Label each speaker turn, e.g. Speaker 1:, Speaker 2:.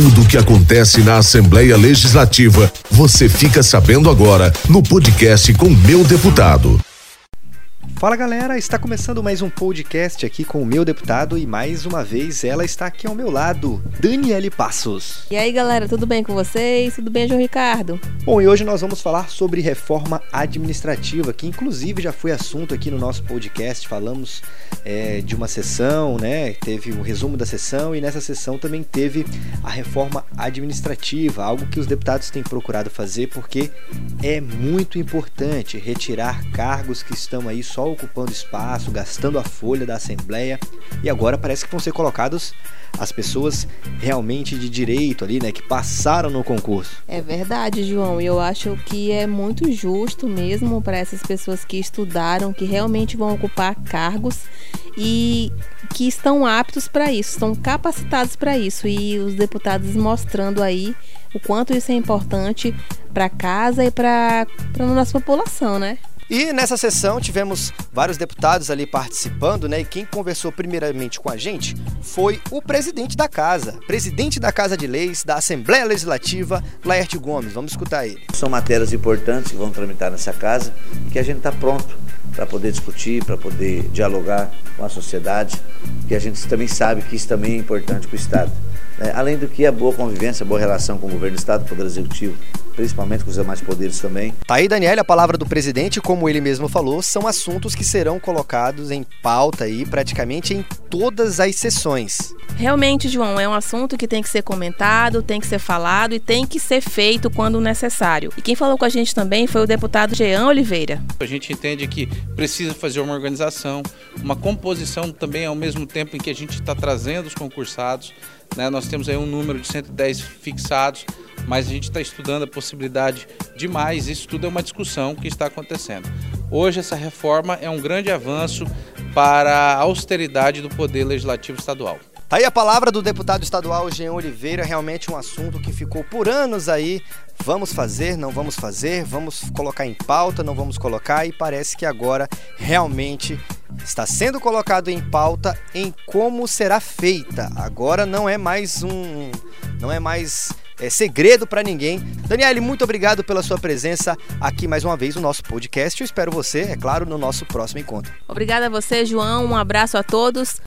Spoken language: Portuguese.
Speaker 1: Tudo o que acontece na Assembleia Legislativa, você fica sabendo agora no podcast com Meu Deputado.
Speaker 2: Fala galera, está começando mais um podcast aqui com o meu deputado e mais uma vez ela está aqui ao meu lado, Daniele Passos.
Speaker 3: E aí galera, tudo bem com vocês? Tudo bem, João Ricardo?
Speaker 2: Bom, e hoje nós vamos falar sobre reforma administrativa, que inclusive já foi assunto aqui no nosso podcast. Falamos é, de uma sessão, né? Teve o um resumo da sessão e nessa sessão também teve a reforma administrativa, algo que os deputados têm procurado fazer porque é muito importante retirar cargos que estão aí só ocupando espaço, gastando a folha da Assembleia e agora parece que vão ser colocados as pessoas realmente de direito ali, né, que passaram no concurso.
Speaker 3: É verdade, João. E eu acho que é muito justo mesmo para essas pessoas que estudaram, que realmente vão ocupar cargos e que estão aptos para isso, estão capacitados para isso. E os deputados mostrando aí o quanto isso é importante para casa e para a nossa população, né?
Speaker 2: E nessa sessão tivemos vários deputados ali participando, né? E quem conversou primeiramente com a gente foi o presidente da casa, presidente da Casa de Leis da Assembleia Legislativa, Laerte Gomes. Vamos escutar ele.
Speaker 4: São matérias importantes que vão tramitar nessa casa que a gente está pronto para poder discutir, para poder dialogar com a sociedade, que a gente também sabe que isso também é importante para o Estado. Né? Além do que a boa convivência, a boa relação com o governo do Estado, o Poder Executivo, principalmente com os demais poderes também.
Speaker 2: Tá aí, Daniel, a palavra do presidente, como ele mesmo falou, são assuntos que serão colocados em pauta aí praticamente em todas as sessões.
Speaker 3: Realmente, João, é um assunto que tem que ser comentado, tem que ser falado e tem que ser feito quando necessário. E quem falou com a gente também foi o deputado Jean Oliveira.
Speaker 5: A gente entende que precisa fazer uma organização, uma composição também ao mesmo tempo em que a gente está trazendo os concursados. Né? Nós temos aí um número de 110 fixados, mas a gente está estudando a possibilidade de mais. Isso tudo é uma discussão que está acontecendo. Hoje, essa reforma é um grande avanço para a austeridade do Poder Legislativo Estadual.
Speaker 2: Tá aí a palavra do deputado estadual Jean Oliveira, realmente um assunto que ficou por anos aí. Vamos fazer, não vamos fazer, vamos colocar em pauta, não vamos colocar, e parece que agora realmente está sendo colocado em pauta em como será feita. Agora não é mais um. não é mais é, segredo para ninguém. Daniele, muito obrigado pela sua presença aqui mais uma vez no nosso podcast. Eu espero você, é claro, no nosso próximo encontro.
Speaker 3: Obrigada a você, João. Um abraço a todos.